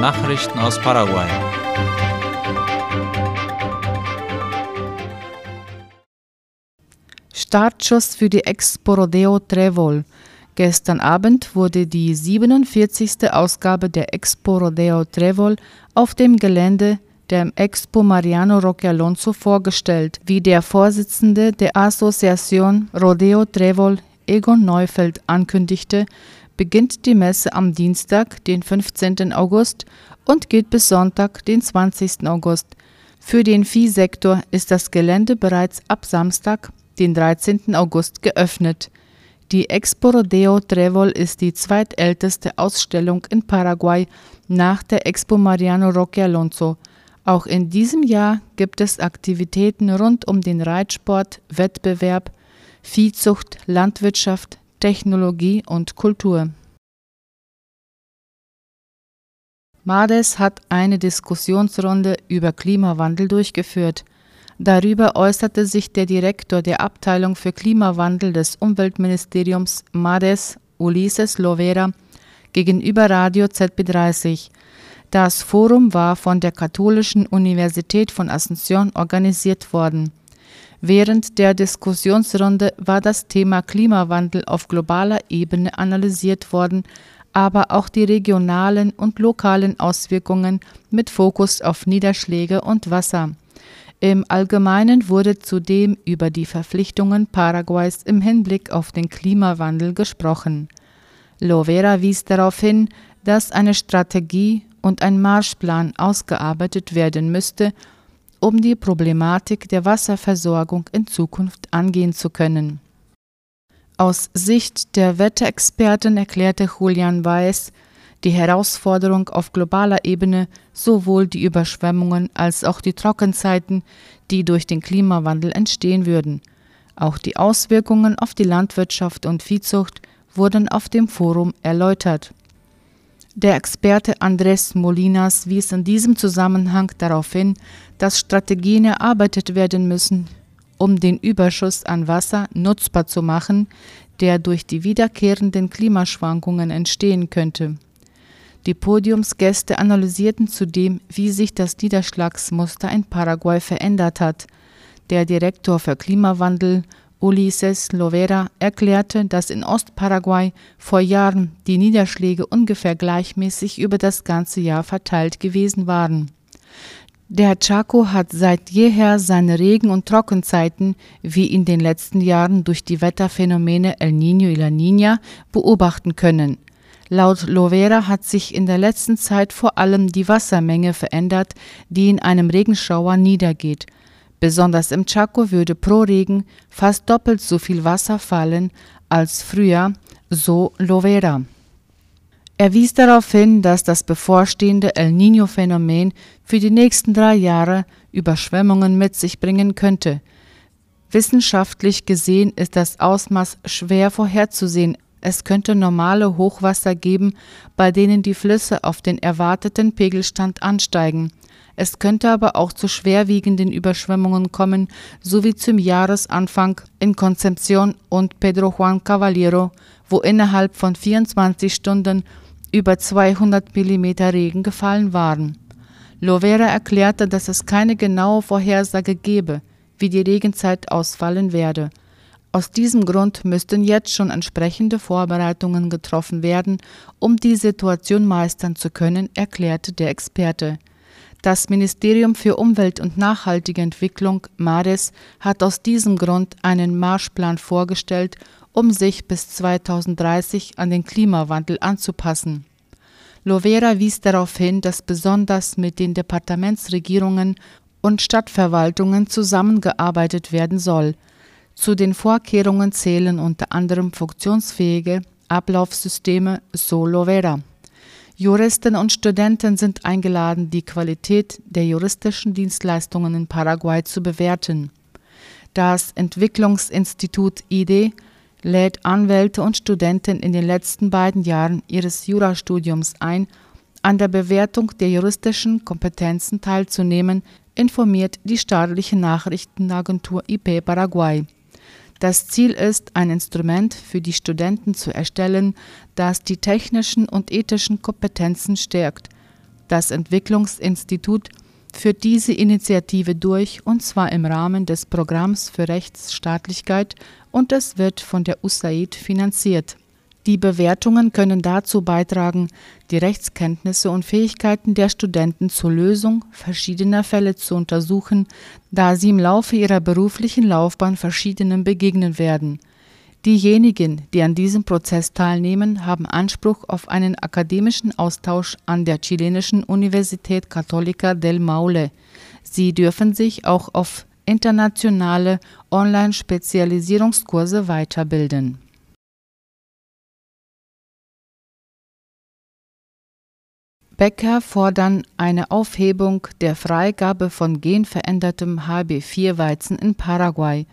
Nachrichten aus Paraguay. Startschuss für die Expo Rodeo Trevol. Gestern Abend wurde die 47. Ausgabe der Expo Rodeo Trevol auf dem Gelände der Expo Mariano Roque Alonso vorgestellt, wie der Vorsitzende der Asociación Rodeo Trevol, Egon Neufeld, ankündigte, beginnt die Messe am Dienstag, den 15. August und geht bis Sonntag, den 20. August. Für den Viehsektor ist das Gelände bereits ab Samstag, den 13. August, geöffnet. Die Expo Rodeo Trevol ist die zweitälteste Ausstellung in Paraguay nach der Expo Mariano Roque Alonso. Auch in diesem Jahr gibt es Aktivitäten rund um den Reitsport, Wettbewerb, Viehzucht, Landwirtschaft, Technologie und Kultur. Mades hat eine Diskussionsrunde über Klimawandel durchgeführt. Darüber äußerte sich der Direktor der Abteilung für Klimawandel des Umweltministeriums MADES, Ulises Lovera, gegenüber Radio ZB30. Das Forum war von der Katholischen Universität von Asunción organisiert worden. Während der Diskussionsrunde war das Thema Klimawandel auf globaler Ebene analysiert worden, aber auch die regionalen und lokalen Auswirkungen mit Fokus auf Niederschläge und Wasser. Im Allgemeinen wurde zudem über die Verpflichtungen Paraguays im Hinblick auf den Klimawandel gesprochen. Lovera wies darauf hin, dass eine Strategie und ein Marschplan ausgearbeitet werden müsste, um die Problematik der Wasserversorgung in Zukunft angehen zu können. Aus Sicht der Wetterexperten erklärte Julian Weiß, die Herausforderung auf globaler Ebene sowohl die Überschwemmungen als auch die Trockenzeiten, die durch den Klimawandel entstehen würden. Auch die Auswirkungen auf die Landwirtschaft und Viehzucht wurden auf dem Forum erläutert. Der Experte Andrés Molinas wies in diesem Zusammenhang darauf hin, dass Strategien erarbeitet werden müssen, um den Überschuss an Wasser nutzbar zu machen, der durch die wiederkehrenden Klimaschwankungen entstehen könnte. Die Podiumsgäste analysierten zudem, wie sich das Niederschlagsmuster in Paraguay verändert hat. Der Direktor für Klimawandel Ulises Lovera erklärte, dass in Ostparaguay vor Jahren die Niederschläge ungefähr gleichmäßig über das ganze Jahr verteilt gewesen waren. Der Chaco hat seit jeher seine Regen- und Trockenzeiten, wie in den letzten Jahren durch die Wetterphänomene El Niño y La Niña, beobachten können. Laut Lovera hat sich in der letzten Zeit vor allem die Wassermenge verändert, die in einem Regenschauer niedergeht. Besonders im Chaco würde pro Regen fast doppelt so viel Wasser fallen als früher, so Lovera. Er wies darauf hin, dass das bevorstehende El Niño-Phänomen für die nächsten drei Jahre Überschwemmungen mit sich bringen könnte. Wissenschaftlich gesehen ist das Ausmaß schwer vorherzusehen, es könnte normale Hochwasser geben, bei denen die Flüsse auf den erwarteten Pegelstand ansteigen. Es könnte aber auch zu schwerwiegenden Überschwemmungen kommen, so wie zum Jahresanfang in Concepción und Pedro Juan Caballero, wo innerhalb von 24 Stunden über 200 mm Regen gefallen waren. Lovera erklärte, dass es keine genaue Vorhersage gebe, wie die Regenzeit ausfallen werde. Aus diesem Grund müssten jetzt schon entsprechende Vorbereitungen getroffen werden, um die Situation meistern zu können, erklärte der Experte. Das Ministerium für Umwelt und nachhaltige Entwicklung MARES hat aus diesem Grund einen Marschplan vorgestellt, um sich bis 2030 an den Klimawandel anzupassen. Lovera wies darauf hin, dass besonders mit den Departementsregierungen und Stadtverwaltungen zusammengearbeitet werden soll – zu den Vorkehrungen zählen unter anderem funktionsfähige Ablaufsysteme Solo Vera. Juristen und Studenten sind eingeladen, die Qualität der juristischen Dienstleistungen in Paraguay zu bewerten. Das Entwicklungsinstitut IDE lädt Anwälte und Studenten in den letzten beiden Jahren ihres Jurastudiums ein, an der Bewertung der juristischen Kompetenzen teilzunehmen, informiert die staatliche Nachrichtenagentur IP Paraguay. Das Ziel ist, ein Instrument für die Studenten zu erstellen, das die technischen und ethischen Kompetenzen stärkt. Das Entwicklungsinstitut führt diese Initiative durch, und zwar im Rahmen des Programms für Rechtsstaatlichkeit, und es wird von der USAID finanziert. Die Bewertungen können dazu beitragen, die Rechtskenntnisse und Fähigkeiten der Studenten zur Lösung verschiedener Fälle zu untersuchen, da sie im Laufe ihrer beruflichen Laufbahn verschiedenen begegnen werden. Diejenigen, die an diesem Prozess teilnehmen, haben Anspruch auf einen akademischen Austausch an der chilenischen Universität Católica del Maule. Sie dürfen sich auch auf internationale Online-Spezialisierungskurse weiterbilden. Bäcker fordern eine Aufhebung der Freigabe von genverändertem HB4-Weizen in Paraguay.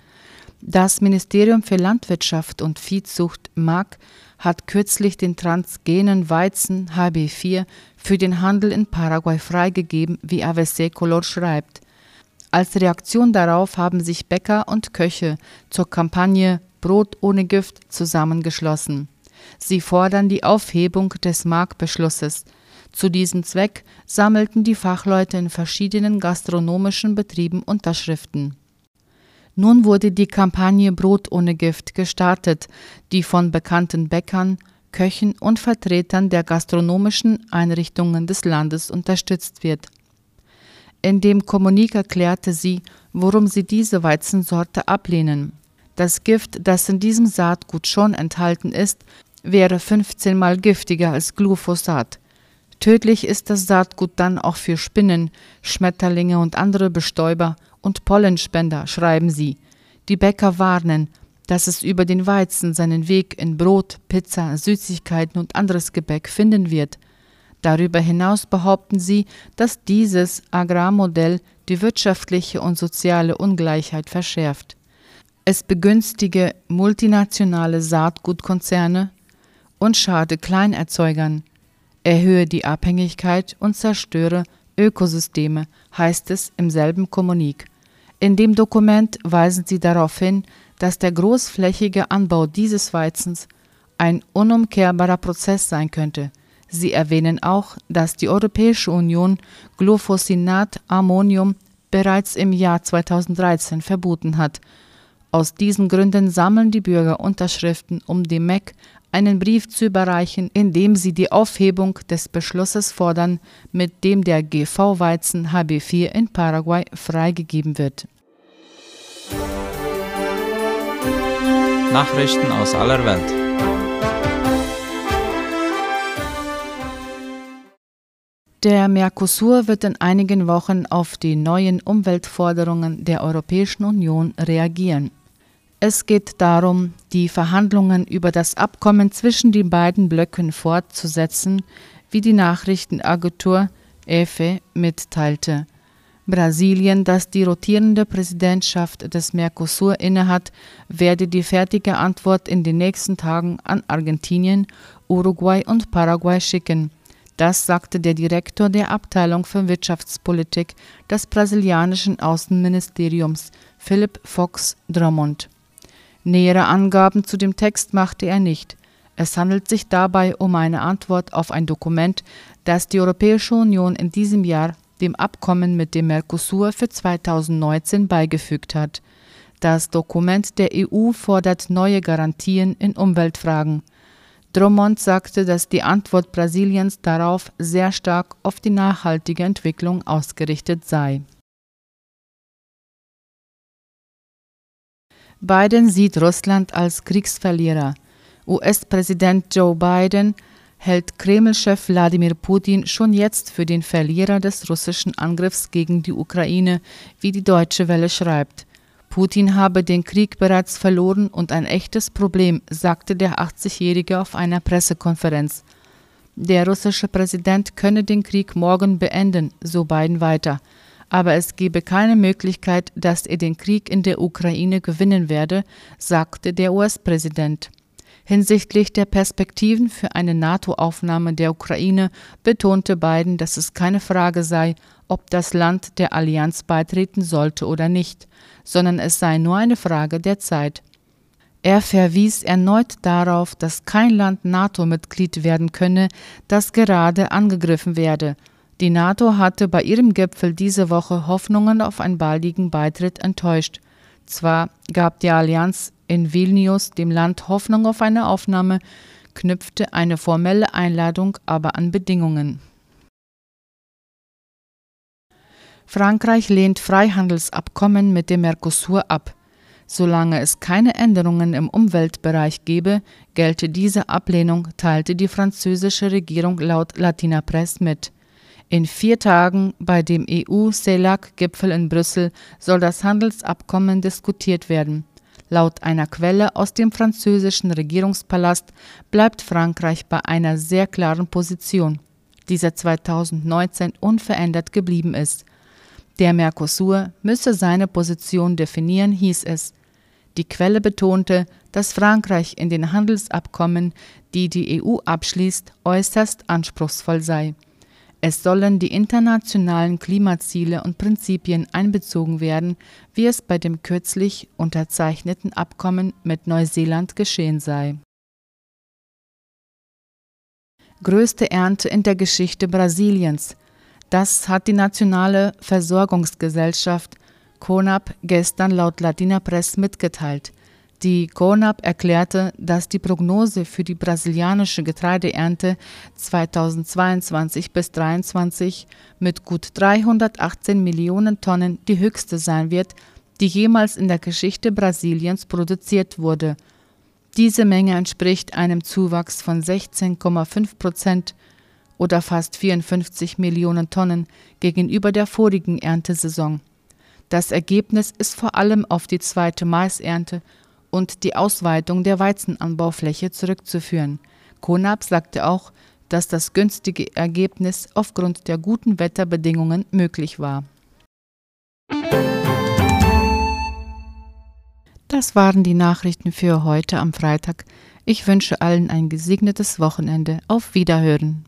Das Ministerium für Landwirtschaft und Viehzucht MAG hat kürzlich den transgenen Weizen HB4 für den Handel in Paraguay freigegeben, wie AVC Color schreibt. Als Reaktion darauf haben sich Bäcker und Köche zur Kampagne Brot ohne Gift zusammengeschlossen. Sie fordern die Aufhebung des MAG-Beschlusses. Zu diesem Zweck sammelten die Fachleute in verschiedenen gastronomischen Betrieben Unterschriften. Nun wurde die Kampagne Brot ohne Gift gestartet, die von bekannten Bäckern, Köchen und Vertretern der gastronomischen Einrichtungen des Landes unterstützt wird. In dem Kommunik erklärte sie, warum sie diese Weizensorte ablehnen. Das Gift, das in diesem Saatgut schon enthalten ist, wäre 15 mal giftiger als Glyphosat. Tödlich ist das Saatgut dann auch für Spinnen, Schmetterlinge und andere Bestäuber und Pollenspender, schreiben sie. Die Bäcker warnen, dass es über den Weizen seinen Weg in Brot, Pizza, Süßigkeiten und anderes Gebäck finden wird. Darüber hinaus behaupten sie, dass dieses Agrarmodell die wirtschaftliche und soziale Ungleichheit verschärft. Es begünstige multinationale Saatgutkonzerne und schade Kleinerzeugern, erhöhe die Abhängigkeit und zerstöre Ökosysteme, heißt es im selben Kommunik. In dem Dokument weisen sie darauf hin, dass der großflächige Anbau dieses Weizens ein unumkehrbarer Prozess sein könnte. Sie erwähnen auch, dass die Europäische Union Glufosinat Ammonium bereits im Jahr 2013 verboten hat. Aus diesen Gründen sammeln die Bürger Unterschriften, um dem MEC einen Brief zu überreichen, in dem sie die Aufhebung des Beschlusses fordern, mit dem der GV-Weizen HB4 in Paraguay freigegeben wird. Nachrichten aus aller Welt. Der Mercosur wird in einigen Wochen auf die neuen Umweltforderungen der Europäischen Union reagieren. Es geht darum, die Verhandlungen über das Abkommen zwischen den beiden Blöcken fortzusetzen, wie die Nachrichtenagentur EFE mitteilte. Brasilien, das die rotierende Präsidentschaft des Mercosur innehat, werde die fertige Antwort in den nächsten Tagen an Argentinien, Uruguay und Paraguay schicken. Das sagte der Direktor der Abteilung für Wirtschaftspolitik des brasilianischen Außenministeriums, Philip Fox Drummond. Nähere Angaben zu dem Text machte er nicht. Es handelt sich dabei um eine Antwort auf ein Dokument, das die Europäische Union in diesem Jahr dem Abkommen mit dem Mercosur für 2019 beigefügt hat. Das Dokument der EU fordert neue Garantien in Umweltfragen. Drummond sagte, dass die Antwort Brasiliens darauf sehr stark auf die nachhaltige Entwicklung ausgerichtet sei. Biden sieht Russland als Kriegsverlierer. US-Präsident Joe Biden hält Kreml-Chef Wladimir Putin schon jetzt für den Verlierer des russischen Angriffs gegen die Ukraine, wie die Deutsche Welle schreibt. Putin habe den Krieg bereits verloren und ein echtes Problem, sagte der 80-Jährige auf einer Pressekonferenz. Der russische Präsident könne den Krieg morgen beenden, so Biden weiter. Aber es gebe keine Möglichkeit, dass er den Krieg in der Ukraine gewinnen werde, sagte der US-Präsident. Hinsichtlich der Perspektiven für eine NATO-Aufnahme der Ukraine betonte Biden, dass es keine Frage sei, ob das Land der Allianz beitreten sollte oder nicht, sondern es sei nur eine Frage der Zeit. Er verwies erneut darauf, dass kein Land NATO-Mitglied werden könne, das gerade angegriffen werde. Die NATO hatte bei ihrem Gipfel diese Woche Hoffnungen auf einen baldigen Beitritt enttäuscht. Zwar gab die Allianz in Vilnius dem Land Hoffnung auf eine Aufnahme, knüpfte eine formelle Einladung aber an Bedingungen. Frankreich lehnt Freihandelsabkommen mit dem Mercosur ab. Solange es keine Änderungen im Umweltbereich gebe, gelte diese Ablehnung, teilte die französische Regierung laut Latina Press mit. In vier Tagen bei dem EU-CELAC-Gipfel in Brüssel soll das Handelsabkommen diskutiert werden. Laut einer Quelle aus dem französischen Regierungspalast bleibt Frankreich bei einer sehr klaren Position, die seit 2019 unverändert geblieben ist. Der Mercosur müsse seine Position definieren, hieß es. Die Quelle betonte, dass Frankreich in den Handelsabkommen, die die EU abschließt, äußerst anspruchsvoll sei. Es sollen die internationalen Klimaziele und Prinzipien einbezogen werden, wie es bei dem kürzlich unterzeichneten Abkommen mit Neuseeland geschehen sei. Größte Ernte in der Geschichte Brasiliens. Das hat die Nationale Versorgungsgesellschaft CONAP gestern laut Latina Press mitgeteilt. Die CONAP erklärte, dass die Prognose für die brasilianische Getreideernte 2022 bis 2023 mit gut 318 Millionen Tonnen die höchste sein wird, die jemals in der Geschichte Brasiliens produziert wurde. Diese Menge entspricht einem Zuwachs von 16,5 Prozent oder fast 54 Millionen Tonnen gegenüber der vorigen Erntesaison. Das Ergebnis ist vor allem auf die zweite Maisernte und die Ausweitung der Weizenanbaufläche zurückzuführen. Konab sagte auch, dass das günstige Ergebnis aufgrund der guten Wetterbedingungen möglich war. Das waren die Nachrichten für heute am Freitag. Ich wünsche allen ein gesegnetes Wochenende. Auf Wiederhören.